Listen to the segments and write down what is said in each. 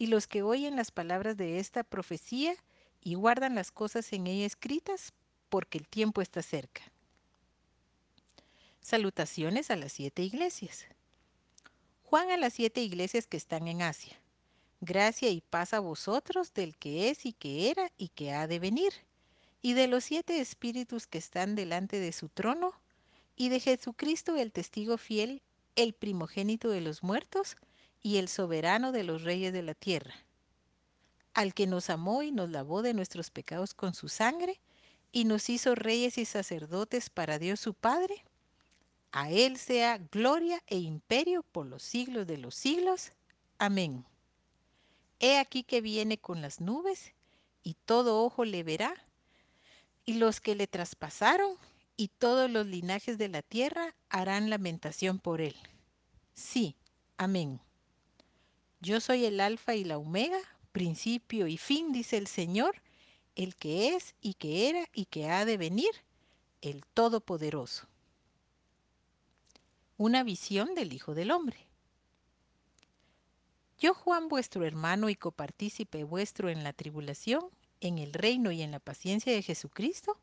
y los que oyen las palabras de esta profecía y guardan las cosas en ella escritas, porque el tiempo está cerca. Salutaciones a las siete iglesias. Juan a las siete iglesias que están en Asia. Gracia y paz a vosotros del que es y que era y que ha de venir, y de los siete espíritus que están delante de su trono, y de Jesucristo el testigo fiel, el primogénito de los muertos, y el soberano de los reyes de la tierra, al que nos amó y nos lavó de nuestros pecados con su sangre, y nos hizo reyes y sacerdotes para Dios su Padre. A Él sea gloria e imperio por los siglos de los siglos. Amén. He aquí que viene con las nubes, y todo ojo le verá, y los que le traspasaron, y todos los linajes de la tierra harán lamentación por él. Sí, amén. Yo soy el alfa y la omega, principio y fin, dice el Señor, el que es y que era y que ha de venir, el Todopoderoso. Una visión del Hijo del Hombre. Yo, Juan, vuestro hermano y copartícipe vuestro en la tribulación, en el reino y en la paciencia de Jesucristo,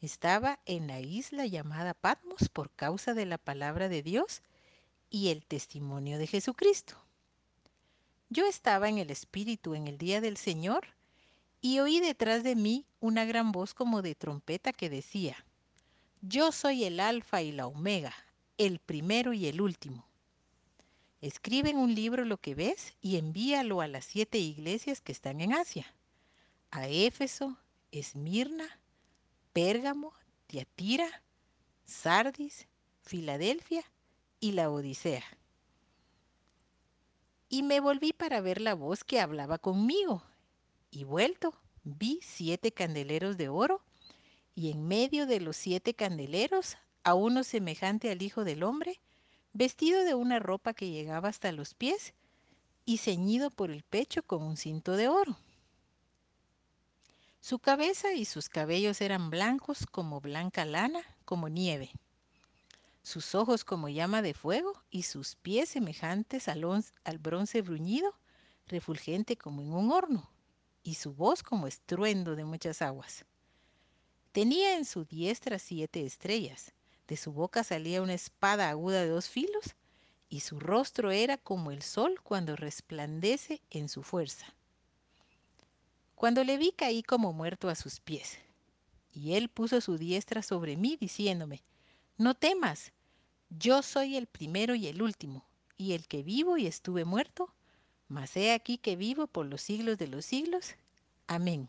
estaba en la isla llamada Patmos por causa de la palabra de Dios y el testimonio de Jesucristo. Yo estaba en el Espíritu en el día del Señor y oí detrás de mí una gran voz como de trompeta que decía, Yo soy el Alfa y la Omega, el primero y el último. Escribe en un libro lo que ves y envíalo a las siete iglesias que están en Asia, a Éfeso, Esmirna, Pérgamo, Tiatira, Sardis, Filadelfia y la Odisea. Y me volví para ver la voz que hablaba conmigo. Y vuelto, vi siete candeleros de oro, y en medio de los siete candeleros a uno semejante al Hijo del Hombre, vestido de una ropa que llegaba hasta los pies y ceñido por el pecho con un cinto de oro. Su cabeza y sus cabellos eran blancos como blanca lana, como nieve sus ojos como llama de fuego y sus pies semejantes al, al, bronce bruñido, refulgente como en un horno, y su voz como estruendo de muchas aguas. Tenía en su diestra siete estrellas, de su boca salía una espada aguda de dos filos, y su rostro era como el sol cuando resplandece en su fuerza. Cuando le vi caí como muerto a sus pies, y él puso su diestra sobre mí, diciéndome, no temas, yo soy el primero y el último, y el que vivo y estuve muerto, mas he aquí que vivo por los siglos de los siglos. Amén.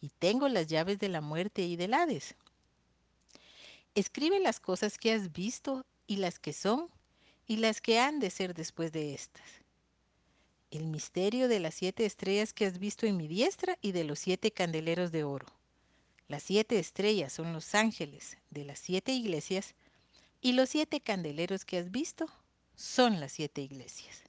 Y tengo las llaves de la muerte y del Hades. Escribe las cosas que has visto y las que son y las que han de ser después de estas. El misterio de las siete estrellas que has visto en mi diestra y de los siete candeleros de oro. Las siete estrellas son los ángeles de las siete iglesias y los siete candeleros que has visto son las siete iglesias.